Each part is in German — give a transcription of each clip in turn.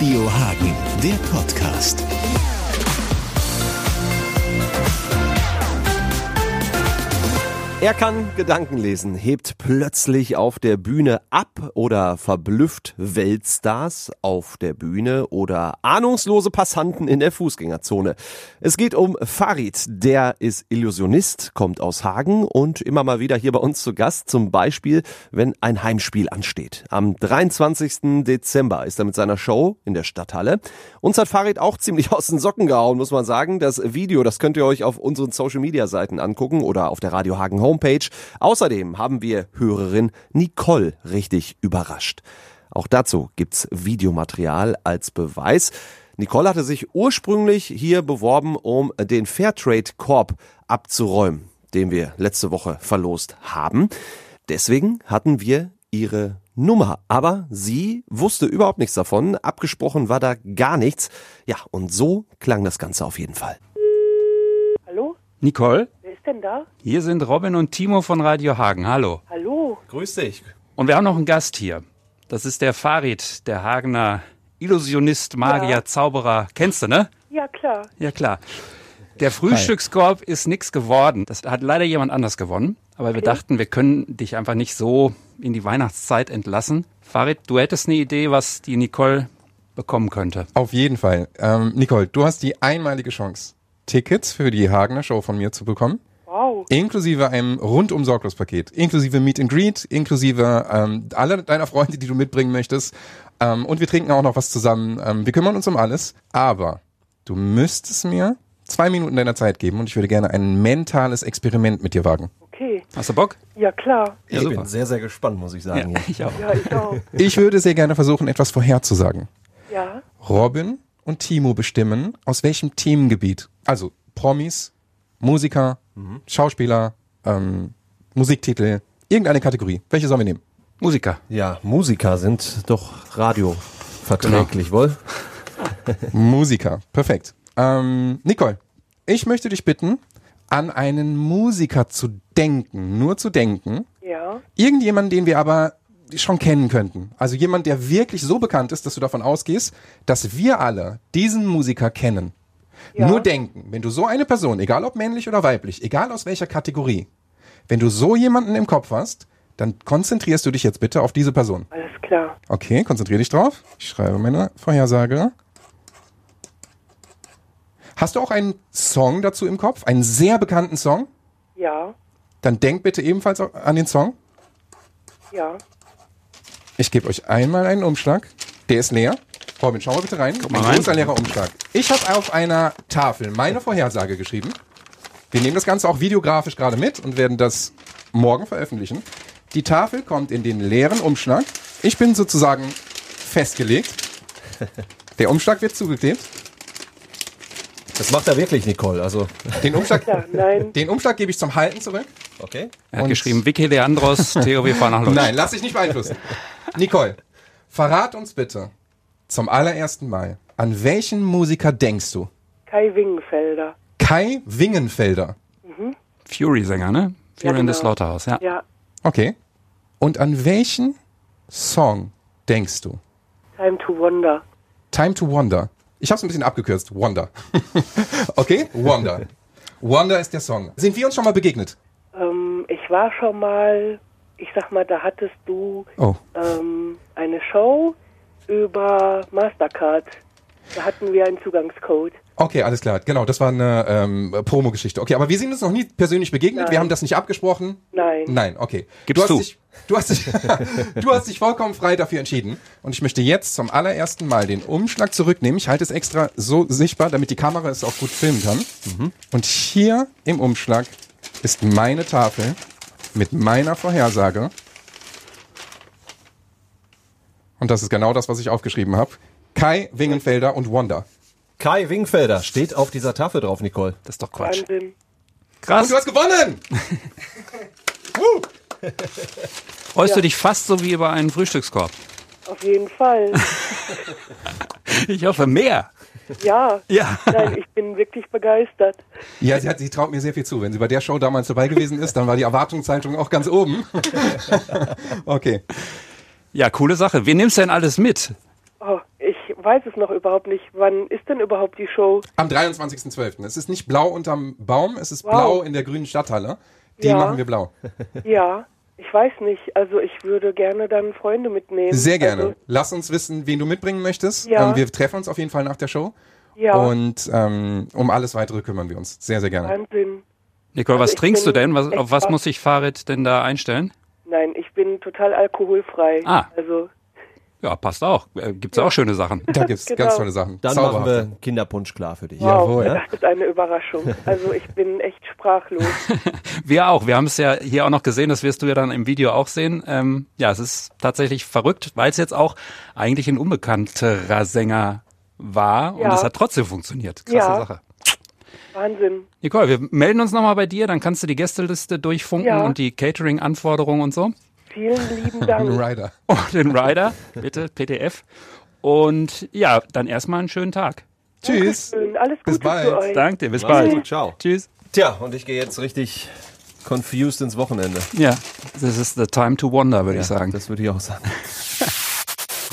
Radio Hagen, der Podcast. Er kann Gedanken lesen, hebt plötzlich auf der Bühne ab oder verblüfft Weltstars auf der Bühne oder ahnungslose Passanten in der Fußgängerzone. Es geht um Farid, der ist Illusionist, kommt aus Hagen und immer mal wieder hier bei uns zu Gast, zum Beispiel, wenn ein Heimspiel ansteht. Am 23. Dezember ist er mit seiner Show in der Stadthalle. Uns hat Farid auch ziemlich aus den Socken gehauen, muss man sagen. Das Video, das könnt ihr euch auf unseren Social Media Seiten angucken oder auf der Radio Hagen Home Homepage. Außerdem haben wir Hörerin Nicole richtig überrascht. Auch dazu gibt's Videomaterial als Beweis. Nicole hatte sich ursprünglich hier beworben, um den Fairtrade Korb abzuräumen, den wir letzte Woche verlost haben. Deswegen hatten wir ihre Nummer. Aber sie wusste überhaupt nichts davon. Abgesprochen war da gar nichts. Ja, und so klang das Ganze auf jeden Fall. Hallo? Nicole? Denn da? Hier sind Robin und Timo von Radio Hagen. Hallo. Hallo? Grüß dich. Und wir haben noch einen Gast hier. Das ist der Farid, der Hagener Illusionist, Magier, Ja. Zauberer. Kennst du, ne? Ja, klar. Ja, klar. Der Frühstückskorb ist nix geworden. Das hat leider jemand anders gewonnen. Aber wir dachten, wir können dich einfach nicht so in die Weihnachtszeit entlassen. Farid, du hättest eine Idee, was die Nicole bekommen könnte. Auf jeden Fall. Ähm, Nicole, du hast die einmalige Chance, Tickets für die Hagener Show von mir zu bekommen. Inklusive einem rundum sorglos Paket. Inklusive Meet and Greet, inklusive ähm, alle deiner Freunde, die du mitbringen möchtest. Ähm, und wir trinken auch noch was zusammen. Ähm, wir kümmern uns um alles. Aber du müsstest mir zwei Minuten deiner Zeit geben und ich würde gerne ein mentales Experiment mit dir wagen. Okay. Hast du Bock? Ja, klar. Ja, ich super. bin sehr, sehr gespannt, muss ich sagen. hier. ich auch. Ja, ich auch. Ich würde sehr gerne versuchen, etwas vorherzusagen. Ja. Robin und Timo bestimmen, aus welchem Themengebiet. Also Promis, Musiker, Schauspieler, ähm, Musiktitel, irgendeine Kategorie. Welche sollen wir nehmen? Musiker. Ja, Musiker sind doch radioverträglich, wohl? Musiker. Perfekt. Ähm, Nicole, ich möchte dich bitten, an einen Musiker zu denken, nur zu denken. Ja. Irgendjemanden, den wir aber schon kennen könnten. Also jemand, der wirklich so bekannt ist, dass du davon ausgehst, dass wir alle diesen Musiker kennen. Ja. Nur denken, wenn du so eine Person, egal ob männlich oder weiblich, egal aus welcher Kategorie, wenn du so jemanden im Kopf hast, dann konzentrierst du dich jetzt bitte auf diese Person. Alles klar. Okay, konzentrier dich drauf. Ich schreibe meine Vorhersage. Hast du auch einen Song dazu im Kopf? Einen sehr bekannten Song? Ja. Dann denk bitte ebenfalls an den Song. Ja. Ich gebe euch einmal einen Umschlag. Der ist leer. Robin, schau mal bitte rein. mal Ein rein. großer leerer Umschlag. Ich habe auf einer Tafel meine Vorhersage geschrieben. Wir nehmen das Ganze auch videografisch gerade mit und werden das morgen veröffentlichen. Die Tafel kommt in den leeren Umschlag. Ich bin sozusagen festgelegt. Der Umschlag wird zugeklebt. Das macht er wirklich, Nicole. Also, Den Umschlag, nein. den Umschlag gebe ich zum Halten zurück. okay. Er hat Und- geschrieben, Vicky Leandros, Theo, wir fahren nach Lutsch. Nein, lass dich nicht beeinflussen. Nicole, verrat uns bitte zum allerersten Mal, an welchen Musiker denkst du? Kai Wingenfelder. Kai Wingenfelder. Fury-Sänger, ne? Fury Ja, in the genau. Slaughterhouse, ja. Ja. Okay. Und an welchen Song denkst du? Time to Wonder. Time to Wonder. Ich habe es ein bisschen abgekürzt. Wonder. okay? Wonder. Wonder ist der Song. Sind wir uns schon mal begegnet? Ähm, ich war schon mal, ich sag mal, da hattest du Oh. ähm, eine Show über Mastercard. Da hatten wir einen Zugangscode. Okay, alles klar. Genau, das war eine ähm, Promo-Geschichte. Okay, aber wir sind uns noch nie persönlich begegnet. Wir Nein. haben das nicht abgesprochen. Nein. Nein, okay. Gibst du du. hast dich, du hast dich, du hast dich vollkommen frei dafür entschieden. Und ich möchte jetzt zum allerersten Mal den Umschlag zurücknehmen. Ich halte es extra so sichtbar, damit die Kamera es auch gut filmen kann. Und hier im Umschlag ist meine Tafel mit meiner Vorhersage. Und das ist genau das, was ich aufgeschrieben habe. Kai Wingenfelder und Wanda. Kai Wingfelder steht auf dieser Tafel drauf, Nicole. Das ist doch Quatsch. Wahnsinn. Krass. Und du hast gewonnen! uh. Freust du dich fast so wie über einen Frühstückskorb? Auf jeden Fall. Ich hoffe mehr. Ja. Ja. Nein, ich bin wirklich begeistert. Ja, sie, hat, sie traut mir sehr viel zu. Wenn sie bei der Show damals dabei gewesen ist, dann war die Erwartungshaltung auch ganz oben. okay. Ja, coole Sache. Wen nimmst du denn alles mit? Oh, ich weiß es noch überhaupt nicht. Wann ist denn überhaupt die Show? Am 23.12. Es ist nicht blau unterm Baum, es ist Wow. blau in der grünen Stadthalle. Die Ja. machen wir blau. Ja, ich weiß nicht. Also ich würde gerne dann Freunde mitnehmen. Sehr gerne. Also, Lass uns wissen, wen du mitbringen möchtest. Ja. Ähm, wir treffen uns auf jeden Fall nach der Show. ja, Und ähm, um alles weitere kümmern wir uns. Sehr, sehr gerne. Wahnsinn. Nicole, was Also ich trinkst du denn? Was, auf was muss sich Farid denn da einstellen? Bin total alkoholfrei. Ah. Also Ja, passt auch. Äh, Gibt's auch schöne Sachen. Da gibt's Genau. ganz tolle Sachen. Dann machen Zauberhafte. wir Kinderpunsch klar für dich. wow, Jawohl. das ist eine Überraschung. Also ich bin echt sprachlos. Wir auch. Wir haben es ja hier auch noch gesehen, das wirst du ja dann im Video auch sehen. Ähm, ja, es ist tatsächlich verrückt, weil es jetzt auch eigentlich ein unbekannterer Sänger war und Ja. es hat trotzdem funktioniert. Krasse Ja. Sache. Wahnsinn. Nicole, wir melden uns nochmal bei dir, dann kannst du die Gästeliste durchfunken Ja. und die Catering-Anforderungen und so. Vielen lieben Dank. Rider. Und den Rider, bitte, PTF. Und ja, dann erstmal einen schönen Tag. Tschüss. Schön. Alles Bis Gute bald. für euch. Danke dir, bis Mach's bald. gut, ciao. Tschüss. Tja, und ich gehe jetzt richtig confused ins Wochenende. Ja, this is the time to wonder, würde ich sagen. Das würde ich auch sagen.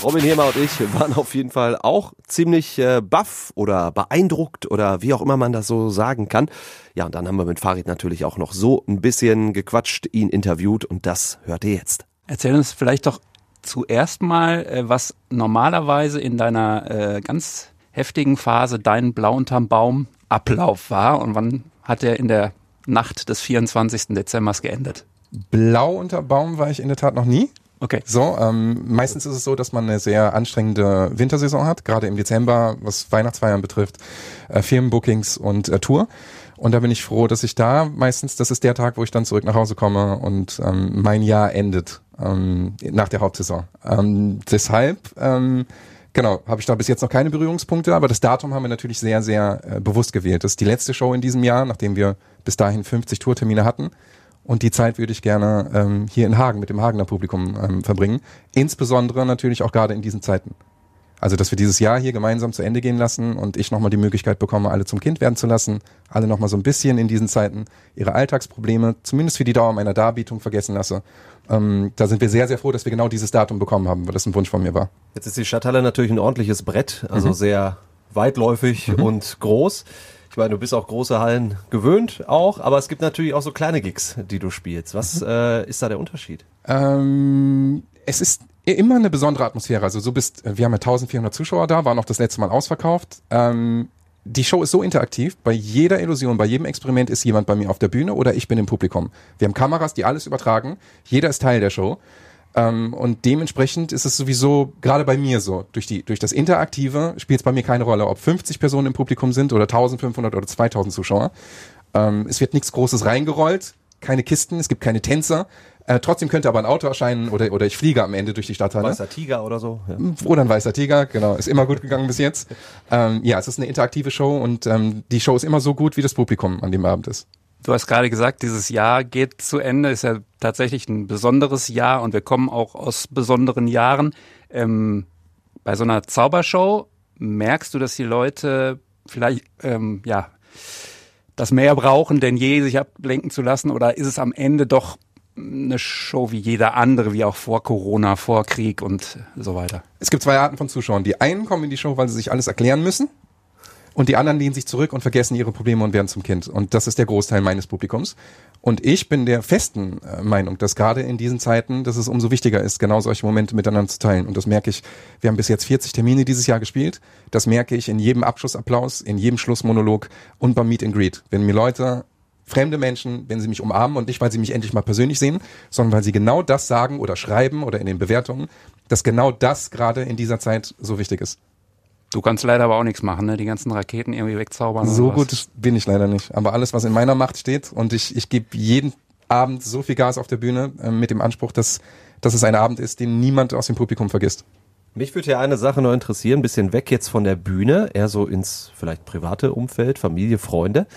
Robin Hema und ich waren auf jeden Fall auch ziemlich äh, baff oder beeindruckt oder wie auch immer man das so sagen kann. Ja, und dann haben wir mit Farid natürlich auch noch so ein bisschen gequatscht, ihn interviewt und das hört ihr jetzt. Erzähl uns vielleicht doch zuerst mal, äh, was normalerweise in deiner äh, ganz heftigen Phase dein Blau unterm Baum Ablauf war und wann hat er in der Nacht des 24. Dezembers geendet? Blau unter Baum war ich in der Tat noch nie. Okay. So, ähm, meistens ist es so, dass man eine sehr anstrengende Wintersaison hat, gerade im Dezember, was Weihnachtsfeiern betrifft, äh, Firmenbookings und äh, Tour. Und da bin ich froh, dass ich da meistens, das ist der Tag, wo ich dann zurück nach Hause komme und ähm, mein Jahr endet ähm, nach der Hauptsaison. Ähm, deshalb, ähm, genau, habe ich da bis jetzt noch keine Berührungspunkte, aber das Datum haben wir natürlich sehr, sehr äh, bewusst gewählt. Das ist die letzte Show in diesem Jahr, nachdem wir bis dahin 50 Tourtermine hatten. Und die Zeit würde ich gerne ähm, hier in Hagen mit dem Hagener Publikum ähm, verbringen. Insbesondere natürlich auch gerade in diesen Zeiten. Also, dass wir dieses Jahr hier gemeinsam zu Ende gehen lassen und ich nochmal die Möglichkeit bekomme, alle zum Kind werden zu lassen, alle nochmal so ein bisschen in diesen Zeiten ihre Alltagsprobleme, zumindest für die Dauer meiner Darbietung, vergessen lasse. Ähm, da sind wir sehr, sehr froh, dass wir genau dieses Datum bekommen haben, weil das ein Wunsch von mir war. Jetzt ist die Stadthalle natürlich ein ordentliches Brett, also sehr weitläufig und groß. Ich meine, du bist auch große Hallen gewöhnt auch, aber es gibt natürlich auch so kleine Gigs, die du spielst. Was äh, ist da der Unterschied? Ähm, es ist immer eine besondere Atmosphäre. Also so bist, wir haben ja 1400 Zuschauer da, waren auch das letzte Mal ausverkauft. Ähm, die Show ist so interaktiv. Bei jeder Illusion, bei jedem Experiment ist jemand bei mir auf der Bühne oder ich bin im Publikum. Wir haben Kameras, die alles übertragen. Jeder ist Teil der Show. Ähm, und dementsprechend ist es sowieso gerade bei mir so. Durch, die, durch das Interaktive spielt es bei mir keine Rolle, ob 50 Personen im Publikum sind oder 1500 oder 2000 Zuschauer. Ähm, es wird nichts Großes reingerollt, keine Kisten, es gibt keine Tänzer. Äh, trotzdem könnte aber ein Auto erscheinen oder, oder ich fliege am Ende durch die Stadthalle. Weißer Tiger oder so? Ja. Oder ein weißer Tiger, genau. Ist immer gut gegangen bis jetzt. Ähm, ja, es ist eine interaktive Show und ähm, die Show ist immer so gut, wie das Publikum an dem Abend ist. Du hast gerade gesagt, dieses Jahr geht zu Ende, ist ja tatsächlich ein besonderes Jahr und wir kommen auch aus besonderen Jahren. Ähm, bei so einer Zaubershow merkst du, dass die Leute vielleicht, ähm, ja, das mehr brauchen denn je, sich ablenken zu lassen? Oder ist es am Ende doch eine Show wie jeder andere, wie auch vor Corona, vor Krieg und so weiter? Es gibt zwei Arten von Zuschauern. Die einen kommen in die Show, weil sie sich alles erklären müssen. Und die anderen lehnen sich zurück und vergessen ihre Probleme und werden zum Kind. Und das ist der Großteil meines Publikums. Und ich bin der festen äh, Meinung, dass gerade in diesen Zeiten, dass es umso wichtiger ist, genau solche Momente miteinander zu teilen. Und das merke ich, wir haben bis jetzt 40 Termine dieses Jahr gespielt. Das merke ich in jedem Abschlussapplaus, in jedem Schlussmonolog und beim Meet and Greet. Wenn mir Leute fremde Menschen, wenn sie mich umarmen und nicht, weil sie mich endlich mal persönlich sehen, sondern weil sie genau das sagen oder schreiben oder in den Bewertungen, dass genau das gerade in dieser Zeit so wichtig ist. Du kannst leider aber auch nichts machen, ne? Die ganzen Raketen irgendwie wegzaubern. So gut bin ich leider nicht. Aber alles, was in meiner Macht steht und ich, ich gebe jeden Abend so viel Gas auf der Bühne äh, mit dem Anspruch, dass, dass es ein Abend ist, den niemand aus dem Publikum vergisst. Mich würde ja eine Sache noch interessieren, ein bisschen weg jetzt von der Bühne, eher so ins vielleicht private Umfeld, Familie, Freunde.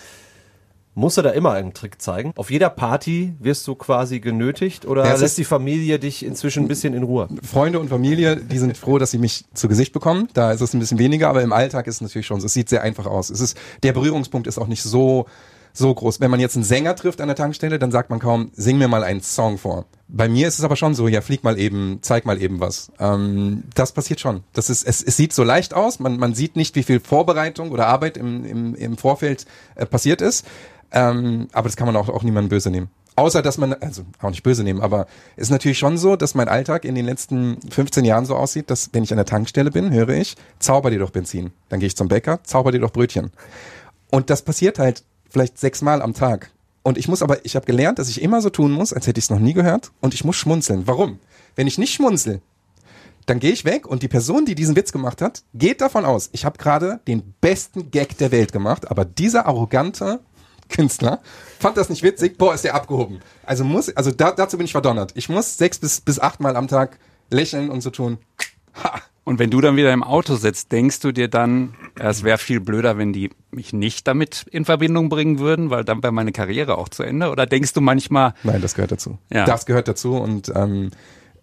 Musst du da immer einen Trick zeigen? Auf jeder Party wirst du quasi genötigt oder Ja, lässt die Familie dich inzwischen ein bisschen in Ruhe? Freunde und Familie, die sind froh, dass sie mich zu Gesicht bekommen. Da ist es ein bisschen weniger, aber im Alltag ist es natürlich schon so. Es sieht sehr einfach aus. Es ist, der Berührungspunkt ist auch nicht so so groß. Wenn man jetzt einen Sänger trifft an der Tankstelle, dann sagt man kaum, sing mir mal einen Song vor. Bei mir ist es aber schon so, ja, flieg mal eben, zeig mal eben was. Ähm, das passiert schon. Das ist, es, es sieht so leicht aus, man, man sieht nicht, wie viel Vorbereitung oder Arbeit im, im, im Vorfeld äh, passiert ist. Ähm, aber das kann man auch, auch niemandem böse nehmen. Außer, dass man, also auch nicht böse nehmen, aber es ist natürlich schon so, dass mein Alltag in den letzten 15 Jahren so aussieht, dass wenn ich an der Tankstelle bin, höre ich, zauber dir doch Benzin. Dann gehe ich zum Bäcker, zauber dir doch Brötchen. Und das passiert halt vielleicht sechsmal am Tag. Und ich muss aber, ich habe gelernt, dass ich immer so tun muss, als hätte ich es noch nie gehört. Und ich muss schmunzeln. Warum? Wenn ich nicht schmunzel, dann gehe ich weg und die Person, die diesen Witz gemacht hat, geht davon aus, ich habe gerade den besten Gag der Welt gemacht, aber dieser arrogante Künstler fand das nicht witzig, boah, ist der abgehoben. Also muss, also da, dazu bin ich verdonnert. Ich muss sechs bis, bis achtmal am Tag lächeln und so tun. Ha. Und wenn du dann wieder im Auto sitzt, denkst du dir dann, es wäre viel blöder, wenn die mich nicht damit in Verbindung bringen würden, weil dann wäre meine Karriere auch zu Ende? Oder denkst du manchmal? Nein, das gehört dazu. Ja. Das gehört dazu und ähm,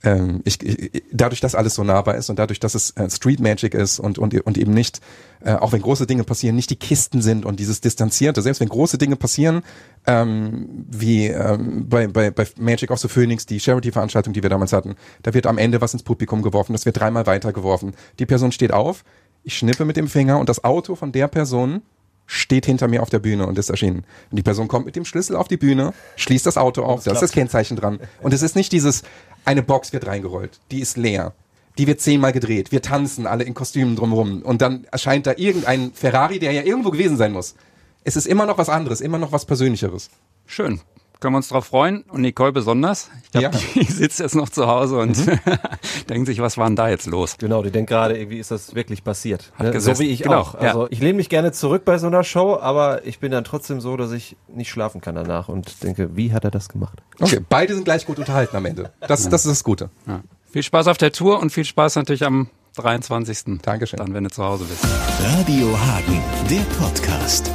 ähm, ich, ich, dadurch, dass alles so nahbar ist und dadurch, dass es äh, Street Magic ist und, und, und eben nicht, äh, auch wenn große Dinge passieren, nicht die Kisten sind und dieses Distanzierte, selbst wenn große Dinge passieren, ähm, wie ähm, bei, bei, bei Magic of the Phoenix, die Charity-Veranstaltung, die wir damals hatten, da wird am Ende was ins Publikum geworfen, das wird dreimal weitergeworfen. Die Person steht auf, ich schnippe mit dem Finger und das Auto von der Person steht hinter mir auf der Bühne und ist erschienen. Und die Person kommt mit dem Schlüssel auf die Bühne, schließt das Auto auf, da ist das Kennzeichen dran. Und es ist nicht dieses, eine Box wird reingerollt, die ist leer. Die wird zehnmal gedreht. Wir tanzen alle in Kostümen drumherum. Und dann erscheint da irgendein Ferrari, der ja irgendwo gewesen sein muss. Es ist immer noch was anderes, immer noch was Persönlicheres. Schön können wir uns darauf freuen und Nicole besonders. Ich glaube, ja. die sitzt jetzt noch zu Hause und mhm. denkt sich, was war denn da jetzt los? Genau, die denkt gerade, irgendwie ist das wirklich passiert. Hat ne? So wie ich genau, auch. Also ja. ich lehne mich gerne zurück bei so einer Show, aber ich bin dann trotzdem so, dass ich nicht schlafen kann danach und denke, wie hat er das gemacht? Okay, beide sind gleich gut unterhalten am Ende. Das, das ist das Gute. Ja. Viel Spaß auf der Tour und viel Spaß natürlich am 23. Dankeschön. Dann, wenn du zu Hause bist. Radio Hagen, der Podcast.